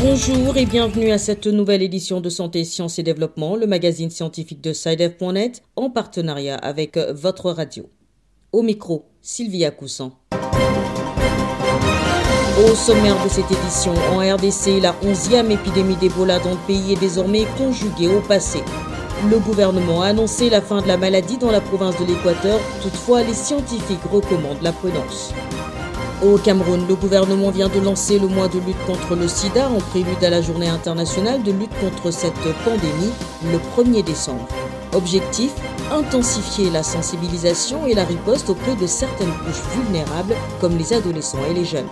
Bonjour et bienvenue à cette nouvelle édition de Santé, Sciences et Développement, le magazine scientifique de SciDev.net en partenariat avec votre radio. Au micro, Sylvia Coussan. Au sommaire de cette édition, en RDC, la 11e épidémie d'Ebola dans le pays est désormais conjuguée au passé. Le gouvernement a annoncé la fin de la maladie dans la province de l'Équateur, toutefois les scientifiques recommandent la prudence. Au Cameroun, le gouvernement vient de lancer le mois de lutte contre le sida en prélude à la journée internationale de lutte contre cette pandémie le 1er décembre. Objectif intensifier la sensibilisation et la riposte auprès de certaines couches vulnérables comme les adolescents et les jeunes.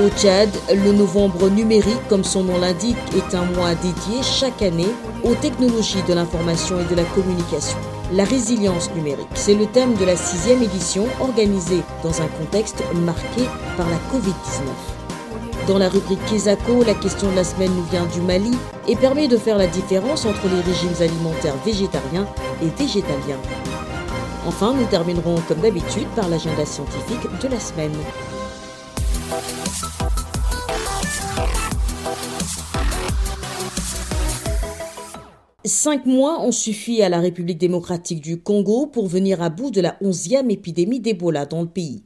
Au Tchad, le novembre numérique, comme son nom l'indique, est un mois dédié chaque année aux technologies de l'information et de la communication. La résilience numérique, c'est le thème de la sixième édition organisée dans un contexte marqué par la Covid-19. Dans la rubrique Kesako, la question de la semaine nous vient du Mali et permet de faire la différence entre les régimes alimentaires végétariens et végétaliens. Enfin, nous terminerons comme d'habitude par l'agenda scientifique de la semaine. Cinq mois ont suffi à la République démocratique du Congo pour venir à bout de la onzième épidémie d'Ebola dans le pays.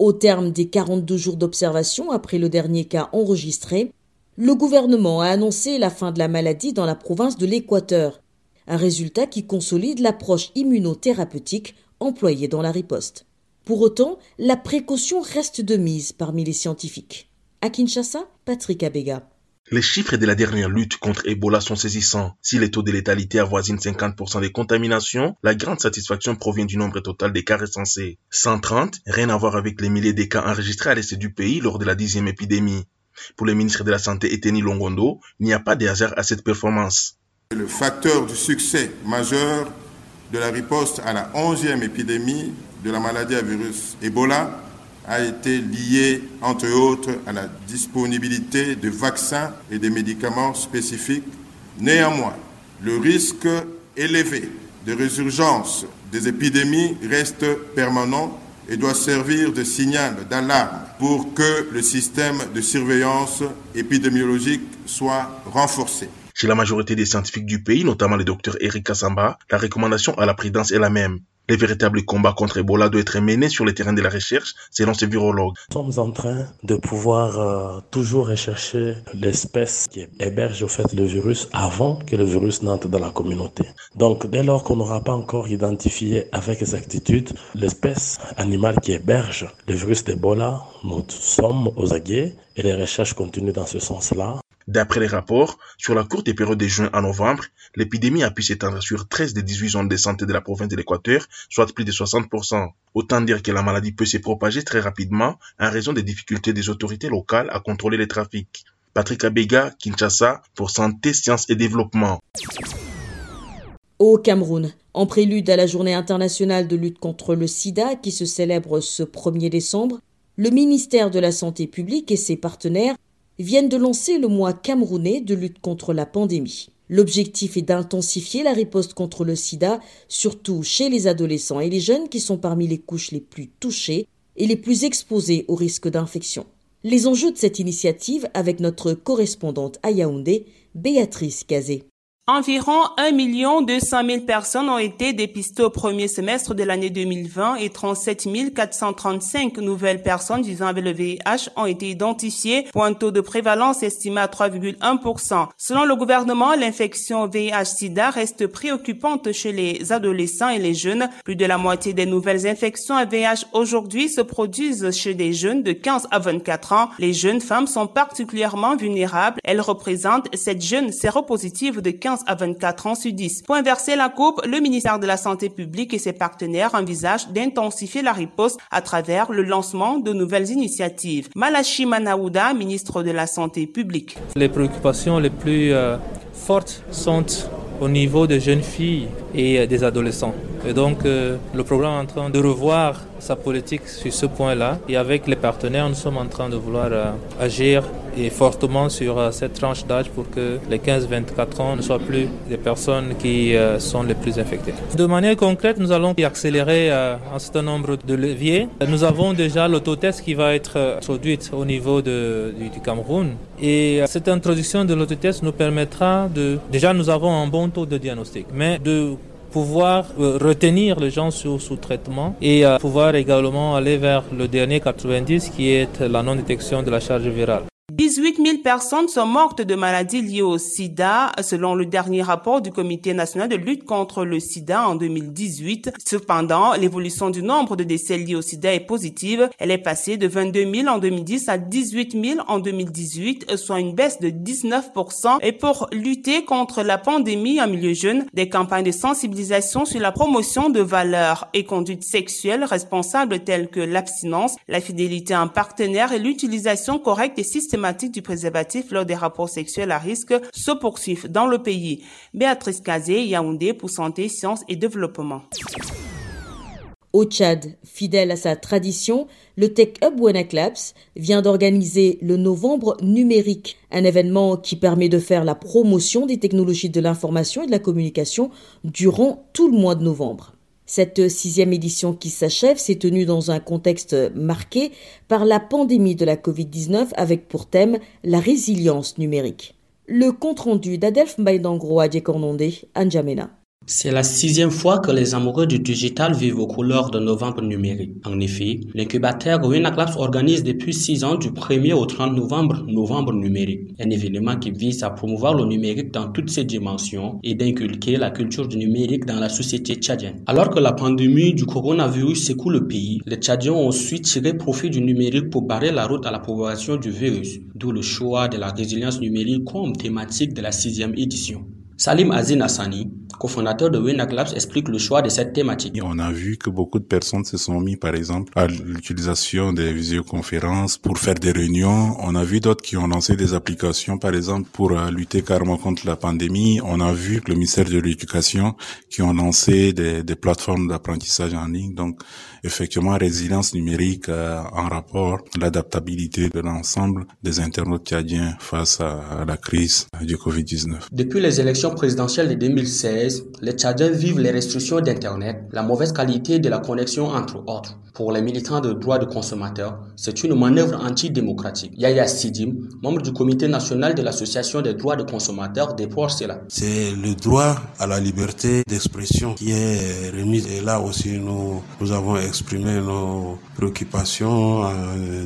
Au terme des 42 jours d'observation après le dernier cas enregistré, le gouvernement a annoncé la fin de la maladie dans la province de l'Équateur, un résultat qui consolide l'approche immunothérapeutique employée dans la riposte. Pour autant, la précaution reste de mise parmi les scientifiques. À Kinshasa, Patrick Abega. Les chiffres de la dernière lutte contre Ebola sont saisissants. Si les taux de létalité avoisinent 50% des contaminations, la grande satisfaction provient du nombre total des cas recensés. 130, rien à voir avec les milliers de cas enregistrés à l'est du pays lors de la dixième épidémie. Pour le ministre de la Santé Eteni Longondo, il n'y a pas de hasard à cette performance. Le facteur du succès majeur de la riposte à la onzième épidémie de la maladie à virus Ebola a été lié, entre autres, à la disponibilité de vaccins et de médicaments spécifiques. Néanmoins, le risque élevé de résurgence des épidémies reste permanent et doit servir de signal d'alarme pour que le système de surveillance épidémiologique soit renforcé. Chez la majorité des scientifiques du pays, notamment le docteur Eric Kassamba, la recommandation à la prudence est la même. Le véritable combat contre Ebola doit être mené sur le terrain de la recherche, selon ce virologue. Nous sommes en train de pouvoir euh, toujours rechercher l'espèce qui héberge au fait le virus avant que le virus n'entre dans la communauté. Donc, dès lors qu'on n'aura pas encore identifié avec exactitude l'espèce animale qui héberge le virus d'Ebola, nous sommes aux aguets et les recherches continuent dans ce sens-là. D'après les rapports, sur la courte période de juin à novembre, l'épidémie a pu s'étendre sur 13 des 18 zones de santé de la province de l'Équateur, soit plus de 60%. Autant dire que la maladie peut se propager très rapidement en raison des difficultés des autorités locales à contrôler les trafics. Patrick Abega, Kinshasa, pour Santé, Sciences et Développement. Au Cameroun, en prélude à la journée internationale de lutte contre le sida qui se célèbre ce 1er décembre, le ministère de la Santé publique et ses partenaires viennent de lancer le mois camerounais de lutte contre la pandémie. L'objectif est d'intensifier la riposte contre le sida, surtout chez les adolescents et les jeunes qui sont parmi les couches les plus touchées et les plus exposées au risque d'infection. Les enjeux de cette initiative avec notre correspondante à Yaoundé, Béatrice Cazé. Environ 1 200 000 personnes ont été dépistées au premier semestre de l'année 2020 et 37 435 nouvelles personnes vivant avec le VIH ont été identifiées pour un taux de prévalence estimé à 3,1%. Selon le gouvernement, l'infection VIH-Sida reste préoccupante chez les adolescents et les jeunes. Plus de la moitié des nouvelles infections à VIH aujourd'hui se produisent chez des jeunes de 15 à 24 ans. Les jeunes femmes sont particulièrement vulnérables. Elles représentent cette jeune séropositive de 15 à 24 ans sur 10. Pour inverser la coupe, le ministère de la Santé publique et ses partenaires envisagent d'intensifier la riposte à travers le lancement de nouvelles initiatives. Malachi Manaouda, ministre de la Santé publique. Les préoccupations les plus euh, fortes sont au niveau des jeunes filles et des adolescents. Et donc, euh, le programme est en train de revoir sa politique sur ce point-là. Et avec les partenaires, nous sommes en train de vouloir euh, agir et fortement sur euh, cette tranche d'âge pour que les 15-24 ans ne soient plus des personnes qui sont les plus infectées. De manière concrète, nous allons accélérer un certain nombre de leviers. Nous avons déjà l'autotest qui va être introduite au niveau de, du, Cameroun et cette introduction de l'autotest nous permettra de... Déjà, nous avons un bon taux de diagnostic, mais de pouvoir euh, retenir les gens sous, sous traitement et euh, pouvoir également aller vers le dernier 90 qui est la non-détection de la charge virale. 18 000 personnes sont mortes de maladies liées au sida, selon le dernier rapport du Comité national de lutte contre le sida en 2018. Cependant, l'évolution du nombre de décès liés au sida est positive. Elle est passée de 22 000 en 2010 à 18 000 en 2018, soit une baisse de 19% Et pour lutter contre la pandémie en milieu jeune, des campagnes de sensibilisation sur la promotion de valeurs et conduites sexuelles responsables telles que l'abstinence, la fidélité à un partenaire et l'utilisation correcte et systématique du préservatif lors des rapports sexuels à risque se poursuivent dans le pays. Béatrice Kazé, Yaoundé pour Santé, Sciences et Développement. Au Tchad, fidèle à sa tradition, le Tech Hub Wanaclaps vient d'organiser le Novembre numérique, un événement qui permet de faire la promotion des technologies de l'information et de la communication durant tout le mois de novembre. Cette sixième édition qui s'achève s'est tenue dans un contexte marqué par la pandémie de la Covid-19 avec pour thème la résilience numérique. Le compte-rendu d'Adelph Mbaïdangro à Anjamena. C'est la sixième fois que les amoureux du digital vivent aux couleurs de novembre numérique. En effet, l'incubateur Winaclaps organise depuis six ans du 1er au 30 novembre Novembre numérique, un événement qui vise à promouvoir le numérique dans toutes ses dimensions et d'inculquer la culture du numérique dans la société tchadienne. Alors que la pandémie du coronavirus secoue le pays, les Tchadiens ont ensuite tiré profit du numérique pour barrer la route à la propagation du virus, d'où le choix de la résilience numérique comme thématique de la sixième édition. Salim Azin Hassani, cofondateur de Winak Labs, explique le choix de cette thématique. on a vu que beaucoup de personnes se sont mis, par exemple, à l'utilisation des visioconférences pour faire des réunions. On a vu d'autres qui ont lancé des applications, par exemple, pour euh, lutter carrément contre la pandémie. On a vu que le ministère de l'Éducation qui ont lancé des, des plateformes d'apprentissage en ligne. Donc, effectivement, résilience numérique euh, en rapport l'adaptabilité de l'ensemble des internautes tchadiens face à, la crise du Covid-19. Depuis les élections présidentielles de 2016, les Tchadiens vivent les restrictions d'Internet, la mauvaise qualité de la connexion entre autres. Pour les militants de droits de consommateurs, c'est une manœuvre antidémocratique. Yaya Sidim, membre du comité national de l'association des droits de consommateurs, déplore cela. C'est le droit à la liberté d'expression qui est remis. Et là aussi, nous, avons exprimé nos préoccupations en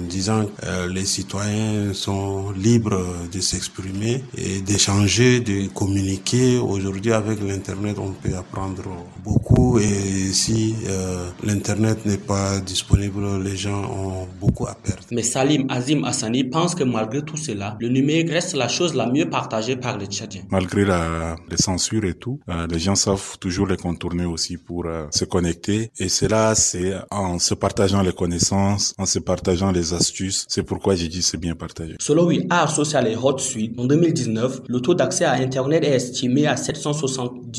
disant que euh, les citoyens sont libres de s'exprimer et d'échanger, de communiquer. Aujourd'hui, avec l'Internet, on peut apprendre beaucoup et si euh, l'Internet n'est pas disponible, les gens ont beaucoup à perdre. Mais Salim Azim Hassani pense que malgré tout cela, le numérique reste la chose la mieux partagée par les Tchadiens. Malgré la, les censures et tout, euh, les gens savent toujours les contourner aussi pour euh, se connecter. Et cela, c'est en se partageant les connaissances, en se partageant les astuces. C'est pourquoi j'ai dit c'est bien partagé. Selon Art Social et Hot Suite, en 2019, le taux d'accès à Internet est estimé à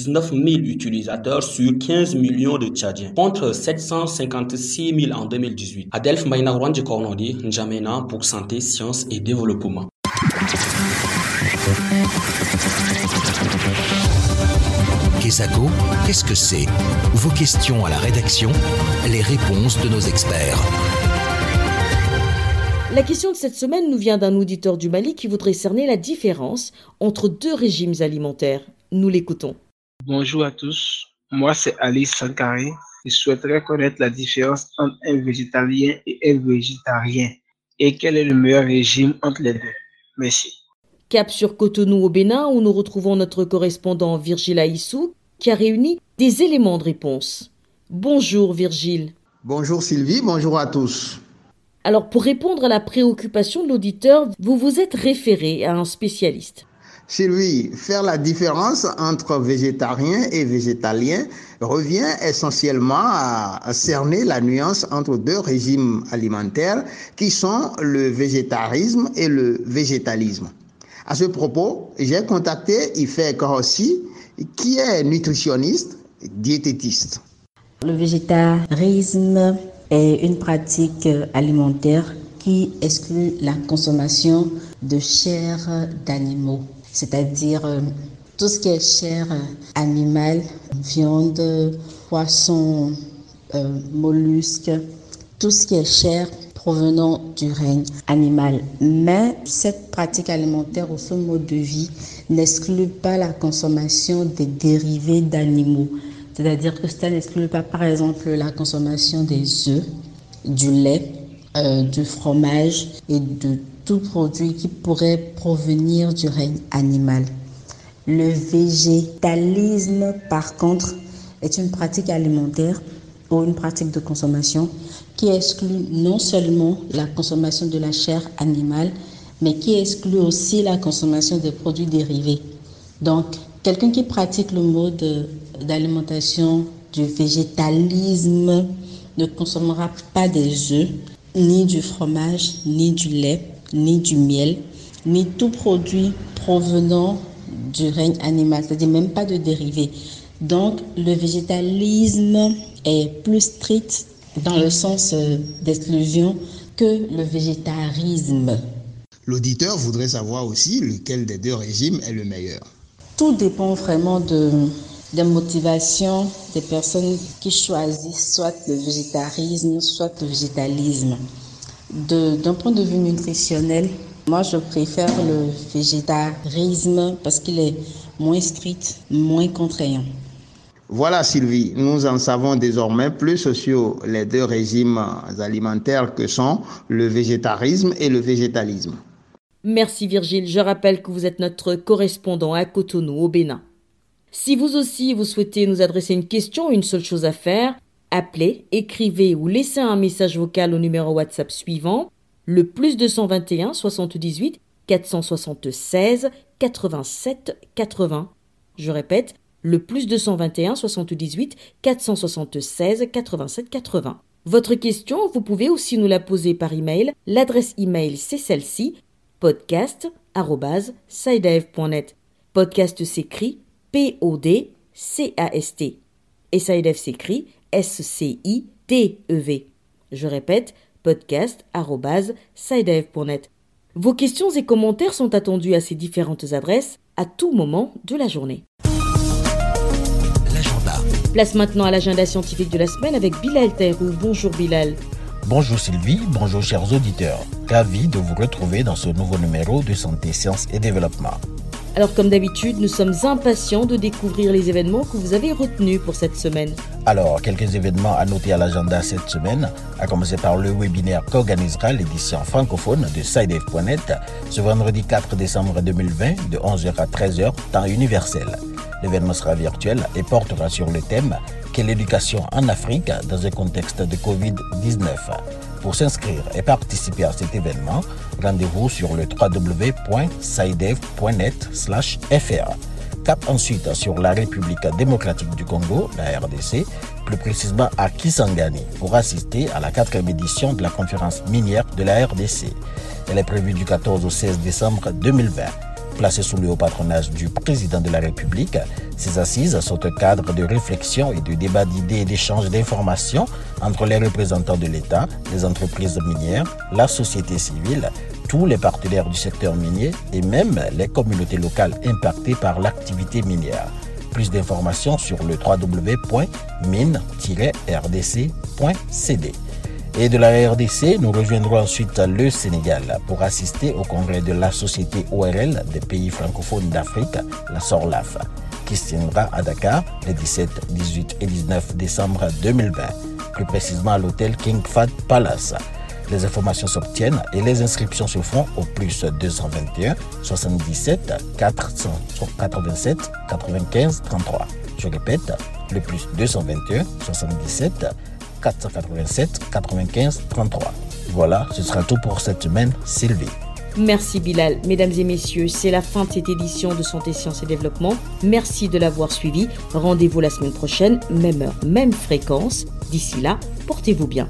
779 000 utilisateurs sur 15 millions de Tchadiens, contre 756 000 en 2018. Adelph Maïnagouan Kornodi, N'Djamena pour Santé, Sciences et Développement. Kesako, qu'est-ce que c'est? Vos questions à la rédaction, les réponses de nos experts. La question de cette semaine nous vient d'un auditeur du Mali qui voudrait cerner la différence entre deux régimes alimentaires. Nous l'écoutons. Bonjour à tous. Moi, c'est Alice Sankari je souhaiterais connaître la différence entre un végétalien et un végétarien et quel est le meilleur régime entre les deux? Merci. Cap sur Cotonou au Bénin où nous retrouvons notre correspondant Virgile Aissou qui a réuni des éléments de réponse. Bonjour Virgile. Bonjour Sylvie, bonjour à tous. Alors pour répondre à la préoccupation de l'auditeur, vous vous êtes référé à un spécialiste. Sylvie, faire la différence entre végétarien et végétalien revient essentiellement à, cerner la nuance entre deux régimes alimentaires qui sont le végétarisme et le végétalisme. À ce propos, j'ai contacté Ife Korossi, qui est nutritionniste, diététiste. Le végétarisme est une pratique alimentaire qui exclut la consommation de chair d'animaux, c'est-à-dire euh, tout ce qui est chair animale, viande, poisson, euh, mollusques, tout ce qui est chair provenant du règne animal. Mais cette pratique alimentaire ou ce mode de vie n'exclut pas la consommation des dérivés d'animaux. C'est-à-dire que ça n'exclut pas, par exemple, la consommation des œufs, du lait, euh, du fromage et de tout produit qui pourrait provenir du règne animal. Le végétalisme, par contre, est une pratique alimentaire ou une pratique de consommation qui exclut non seulement la consommation de la chair animale, mais qui exclut aussi la consommation des produits dérivés. Donc, quelqu'un qui pratique le mode d'alimentation du végétalisme ne consommera pas des œufs, ni du fromage, ni du lait, ni du miel, ni tout produit provenant du règne animal, c'est-à-dire même pas de dérivés. Donc, le végétalisme est plus strict dans le sens euh, d'exclusion que le végétarisme. L'auditeur voudrait savoir aussi lequel des deux régimes est le meilleur. Tout dépend vraiment de, des motivations des personnes qui choisissent soit le végétarisme, soit le végétalisme. D'un point de vue nutritionnel, moi je préfère le végétarisme parce qu'il est moins strict, moins contraignant. Voilà Sylvie, nous en savons désormais plus sur les deux régimes alimentaires que sont le végétarisme et le végétalisme. Merci Virgile, je rappelle que vous êtes notre correspondant à Cotonou au Bénin. Si vous aussi vous souhaitez nous adresser une question, une seule chose à faire, appelez, écrivez ou laissez un message vocal au numéro WhatsApp suivant le plus 221 78 476 87 80. Je répète, le plus 221 78 476 87 80. Votre question, vous pouvez aussi nous la poser par email. L'adresse email, c'est celle-ci podcast.sidev.net. Podcast s'écrit P-O-D-C-A-S-T. Et Sidev s'écrit S-C-I-T-E-V. Je répète, podcast.sidev.net. Vos questions et commentaires sont attendus à ces différentes adresses à tout moment de la journée. Place maintenant à l'agenda scientifique de la semaine avec Bilal Taïrou. Bonjour Bilal. Bonjour Sylvie, bonjour chers auditeurs. Ravi de vous retrouver dans ce nouveau numéro de Santé, Sciences et Développement. Alors comme d'habitude, nous sommes impatients de découvrir les événements que vous avez retenus pour cette semaine. Alors, quelques événements à noter à l'agenda cette semaine, à commencer par le webinaire qu'organisera l'édition francophone de SideF.net ce vendredi 4 décembre 2020 de 11h à 13h, temps universel. L'événement sera virtuel et portera sur le thème Quelle éducation en Afrique dans un contexte de Covid-19 Pour s'inscrire et participer à cet événement, rendez-vous sur le www.sidev.net/fr. Cap ensuite sur la République démocratique du Congo, la RDC, plus précisément à Kisangani, pour assister à la quatrième édition de la conférence minière de la RDC. Elle est prévue du 14 au 16 décembre 2020. Placées sous le haut patronage du président de la République, ces assises sont un cadre de réflexion et de débat d'idées et d'échange d'informations entre les représentants de l'État, les entreprises minières, la société civile, tous les partenaires du secteur minier et même les communautés locales impactées par l'activité minière. Plus d'informations sur le www.mine-rdc.cd. Et de la RDC, nous rejoindrons ensuite le Sénégal pour assister au congrès de la Société ORL des pays francophones d'Afrique, la SORLAF, qui se tiendra à Dakar les 17, 18 et 19 décembre 2020, plus précisément à l'hôtel King Fahd Palace. Les informations s'obtiennent et les inscriptions se font au plus 221 77 487 95 33. Je répète, le plus 221 77 487 95 33. Voilà, ce sera tout pour cette semaine, Sylvie. Merci Bilal. Mesdames et messieurs, c'est la fin de cette édition de Santé, Sciences et Développement. Merci de l'avoir suivi. Rendez-vous la semaine prochaine, même heure, même fréquence. D'ici là, portez-vous bien.